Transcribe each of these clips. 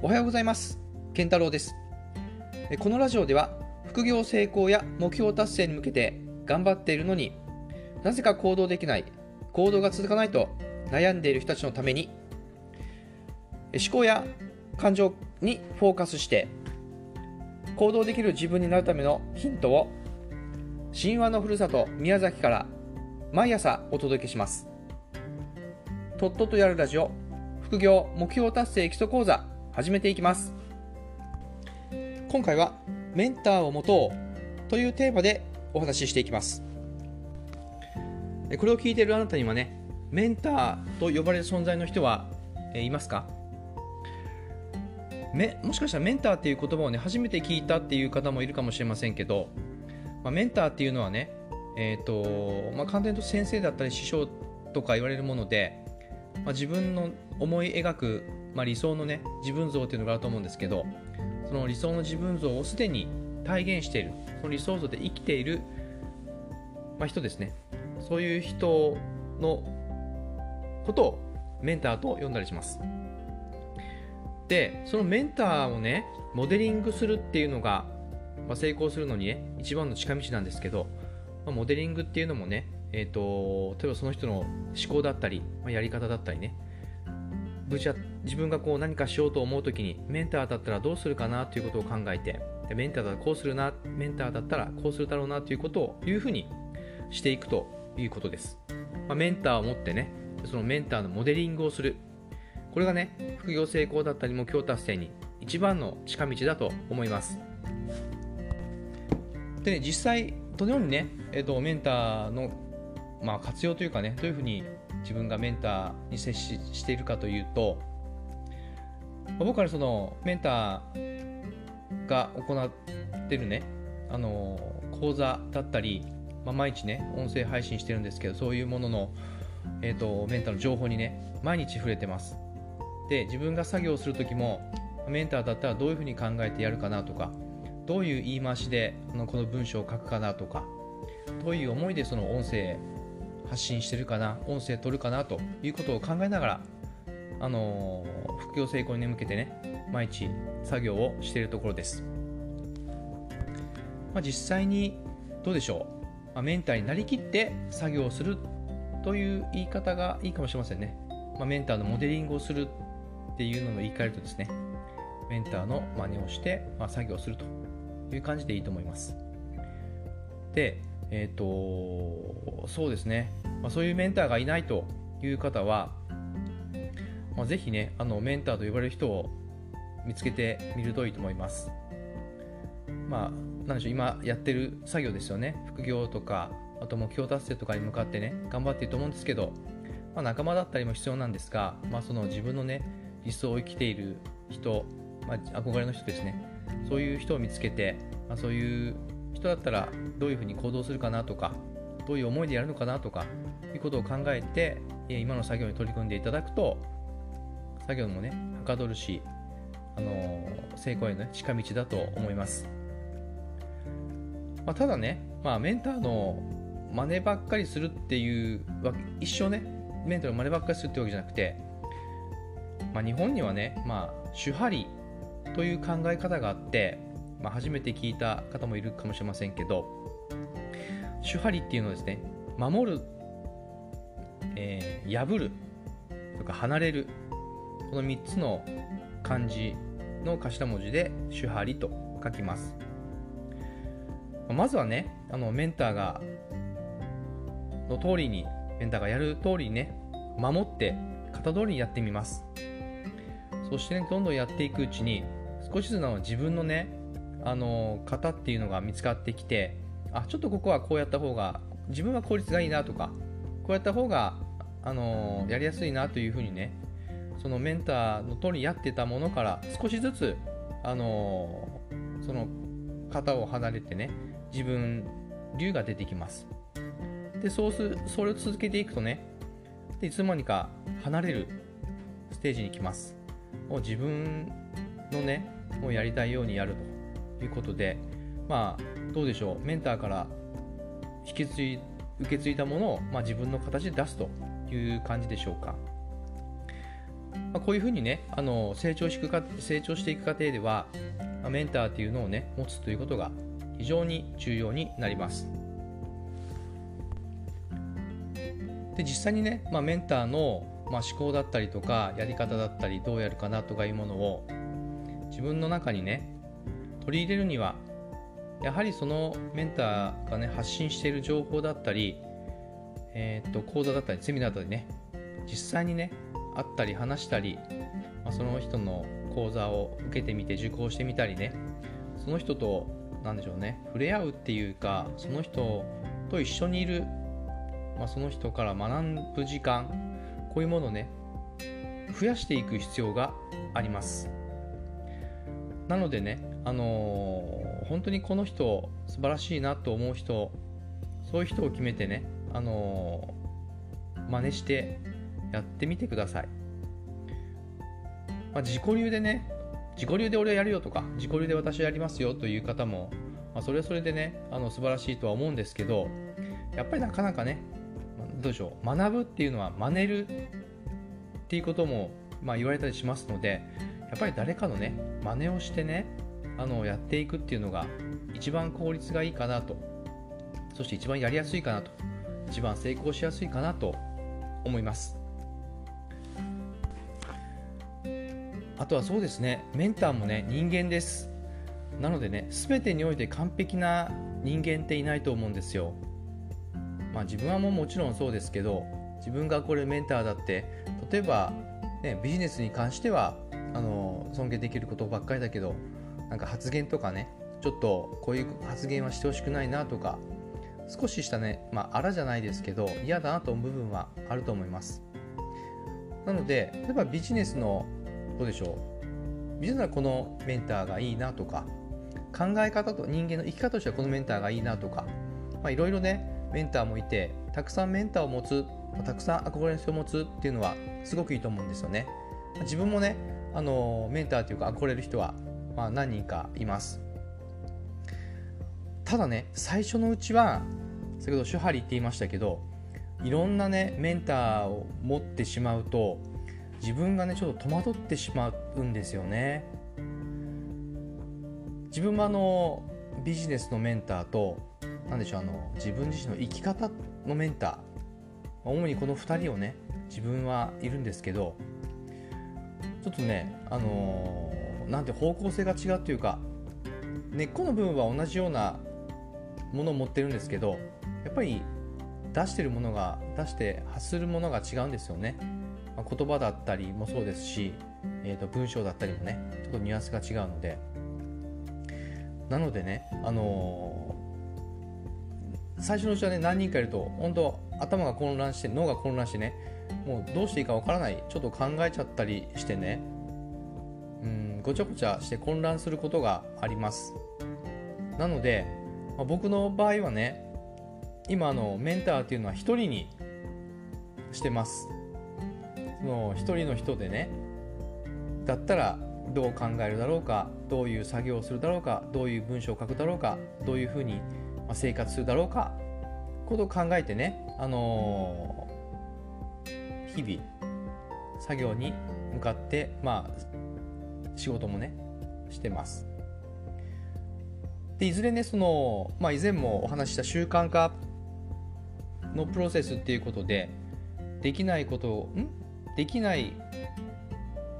おはようございます。健太郎です。このラジオでは副業成功や目標達成に向けて頑張っているのになぜか行動できない行動が続かないと悩んでいる人たちのために思考や感情にフォーカスして行動できる自分になるためのヒントを神話のふるさと宮崎から毎朝お届けします。とっととやるラジオ副業目標達成基礎講座始めていきます。今回はメンターを持とうというテーマでお話ししていきます。これを聞いているあなたにはねメンターと呼ばれる存在の人はいますか？めもしかしたらメンターっていう言葉をね初めて聞いたっていう方もいるかもしれませんけど、まあ、メンターっていうのはねえーとまあ、簡単に言うと先生だったり師匠とか言われるもので、まあ、自分の思い描く、まあ、理想のね自分像っていうのがあると思うんですけどその理想の自分像をすでに体現しているその理想像で生きている、まあ、人ですね。そういう人のことをメンターと呼んだりします。でそのメンターをねモデリングするっていうのが、まあ、成功するのにね一番の近道なんですけどまあ、モデリングっていうのもね、えーと、例えばその人の思考だったり、まあ、やり方だったりね。自分がこう何かしようと思う時にメンターだったらどうするかなということを考えてでメンターだったらこうするなメンターだったらこうするだろうなということをいうふうにしていくということです、まあ、メンターを持ってねそのメンターのモデリングをする。これがね副業成功だったり目標達成に一番の近道だと思います。でね実際どのようにねえーと、メンターの、まあ、活用というかねどういうふうに自分がメンターに接ししているかというと、僕はそのメンターが行ってるねあの講座だったり、まあ、毎日ね音声配信してるんですけどそういうものの、えーと、メンターの情報にね毎日触れてます。で自分が作業する時もメンターだったらどういうふうに考えてやるかなとかどういう言い回しでこの文章を書くかなとかどういう思いでその音声発信してるかな音声取るかなということを考えながらあの副業成功に向けてね毎日作業をしているところです、まあ、実際にどうでしょう、まあ、メンターになりきって作業をするという言い方がいいかもしれませんね、まあ、メンターのモデリングをするっていうのの言い換えるとですねメンターの真似をして、まあ、作業するという感じでいいと思います。でえっ、ー、と、そうですね、まあ、そういうメンターがいないという方は、まあ、ぜひね、あのメンターと呼ばれる人を見つけてみるといいと思います。まあ、なんでしょう、今やってる作業ですよね。副業とか、あと目標達成とかに向かってね、頑張っていると思うんですけど、まあ、仲間だったりも必要なんですが、まあ、その自分のね、理想を生きている人、まあ、憧れの人ですね。そういう人を見つけて、まあ、そういう人だったらどういうふうに行動するかなとかどういう思いでやるのかなとかいうことを考えて今の作業に取り組んでいただくと作業もねはかどるしあの成功への、ね、近道だと思います、まあ、ただね、まあ、メンターの真似ばっかりするっていうわけ一生ねメンターの真似ばっかりするってわけじゃなくて、まあ、日本にはね、まあ、手張りという考え方があってまあ、初めて聞いた方もいるかもしれませんけど手張りっていうのはですね守る、えー、破るとか離れるこの3つの漢字の頭文字で手張りと書きます。まずはねあのメンターがの通りにメンターがやる通りにね守って型通りにやってみます。そしてねどんどんやっていくうちに少しずつの自分のねあの型っていうのが見つかってきてあちょっとここはこうやった方が自分は効率がいいなとかこうやった方があのやりやすいなというふうにねそのメンターの通りやってたものから少しずつあのその型を離れてね自分流が出てきます。でそうすそれを続けていくとねでいつの間にか離れるステージに来ます。もう自分のねもうやりたいようにやると。いうことで、まあ、どうでしょう、メンターから引き継い受け継いだものを、まあ、自分の形で出すという感じでしょうか。まあ、こういうふうにねあの成長していくか成長していく過程では、あ、メンターっていうのをね持つということが非常に重要になりますで実際にね、まあ、メンターの、まあ、思考だったりとかやり方だったりどうやるかなとかいうものを自分の中にね取り入れるにはやはりそのメンターがね発信している情報だったり、えー、っと講座だったりセミナーだったりね実際にね会ったり話したり、まあ、その人の講座を受けてみて受講してみたりねその人と何でしょうね触れ合うっていうかその人と一緒にいる、まあ、その人から学ぶ時間こういうものをね増やしていく必要があります。なのでねあのー、本当にこの人素晴らしいなと思う人そういう人を決めてねあのー、真似してやってみてください。まあ、自己流でね、自己流で俺はやるよとか、自己流で私はやりますよという方も、まあ、それはそれでね、あの素晴らしいとは思うんですけど、やっぱりなかなかね、どうでしょう、学ぶっていうのは真似るっていうことも、まあ、言われたりしますので、やっぱり誰かのね、真似をしてね、あのやっていくっていうのが一番効率がいいかなと、そして一番やりやすいかなと、一番成功しやすいかなと思います。あとはそうですね。メンターもね人間です。なのでね全てにおいて完璧な人間っていないと思うんですよ。まあ自分はもうもちろんそうですけど自分がこれメンターだって例えば、ね、ビジネスに関してはあの尊敬できることばっかりだけどなんか発言とかねちょっとこういう発言はしてほしくないなとか少ししたねまああらじゃないですけど嫌だなと思う部分はあると思います。なので例えばビジネスのどうでしょう実はこのメンターがいいなとか考え方と人間の生き方としてはこのメンターがいいなとかいろいろねメンターもいてたくさんメンターを持つたくさん憧れの人を持つっていうのはすごくいいと思うんですよね。自分もねあのメンターというか憧れる人は、まあ、何人かいます。ただね最初のうちは先ほど手張りって言いましたけどいろんなねメンターを持ってしまうと自分がねちょっと戸惑ってしまうんですよね。自分もあのビジネスのメンターと何でしょうあの自分自身の生き方のメンター。主にこの2人をね自分はいるんですけどちょっとねあのー、なんて方向性が違うというか根っこの部分は同じようなものを持ってるんですけどやっぱり出してるものが出して発するものが違うんですよね。まあ、言葉だったりもそうですし、えー、と文章だったりもねちょっとニュアンスが違うので。なのでね、あのー、最初のうちはね何人かいると本当頭が混乱して脳が混乱してねもうどうしていいかわからないちょっと考えちゃったりしてねごちゃごちゃして混乱することがあります。なので、まあ、僕の場合はね今のメンターっていうのは1人にしてます。その一人の人でねだったらどう考えるだろうかどういう作業をするだろうかどういう文章を書くだろうかどういうふうに生活するだろうかことを考えてね、あのー、日々作業に向かってまあ仕事もねしてます。でいずれねその、まあ、以前もお話しした習慣化のプロセスっていうことでできないことをん？できない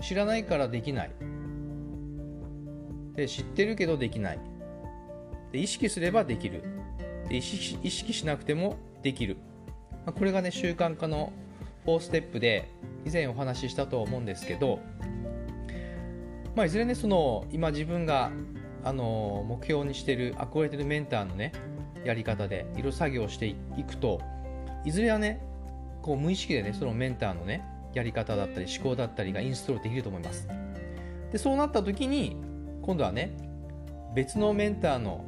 知らないからできない。で知ってるけどできない。で意識すればできる。で意識意識しなくてもできる、まあ、これがね習慣化の4ステップで以前お話ししたと思うんですけど、まあ、いずれねその今自分があの目標にしてる憧れてるメンターのねやり方でいろいろ作業していくといずれはねこう無意識でねそのメンターのねやり方だったり思考だったりがインストールできると思います。でそうなった時に今度はね別のメンターの、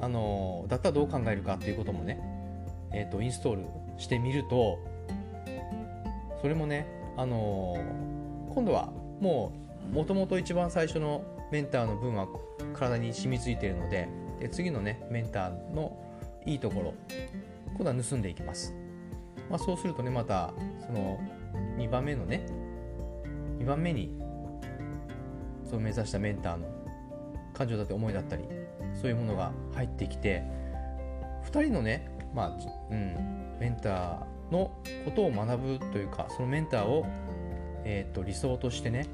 あのだったらどう考えるかっていうこともね、えーと、インストールしてみるとそれもね、あの今度はもうもともと一番最初のメンターの分は体に染みついているのでで次のねメンターのいいところ今度は盗んでいきます。まあ、そうするとねまたその2番目のね2番目にその目指したメンターの感情だって思いだったりそういうものが入ってきて2人のね、まあうん、メンターのことを学ぶというかそのメンターを、えーと、理想としてね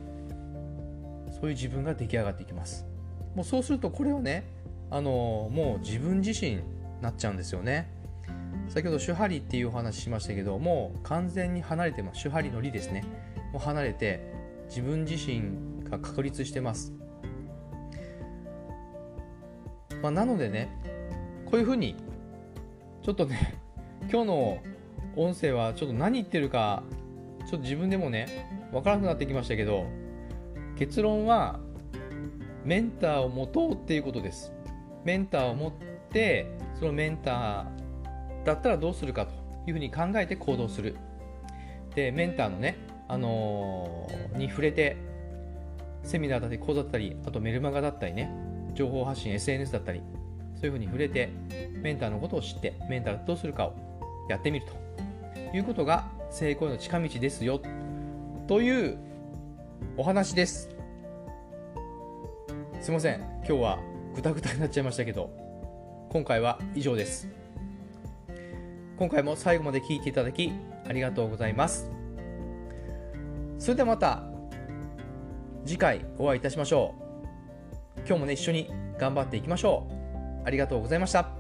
そういう自分が出来上がっていきます。もうそうするとこれをねあのもう自分自身になっちゃうんですよね。先ほど手張りっていうお話しましたけどもう完全に離れてます。手張りの理ですね。もう離れて自分自身が確立してます。まあ、なのでねこういうふうにちょっとね 今日の音声はちょっと何言ってるかちょっと自分でもね分からなくなってきましたけど結論はメンターを持とうっていうことです。メンターを持ってそのメンターだったらどうするかというふうに考えて行動する。でメンターのね、あのー、に触れてセミナーだったり講座だったりあとメルマガだったりね情報発信 SNS だったりそういうふうに触れてメンターのことを知ってメンターどうするかをやってみるということが成功への近道ですよ。というお話です。すいません。今日はぐたぐたになっちゃいましたけど今回は以上です。今回も最後まで聞いていただきありがとうございます。それではまた次回お会いいたしましょう。今日もね一緒に頑張っていきましょう。ありがとうございました。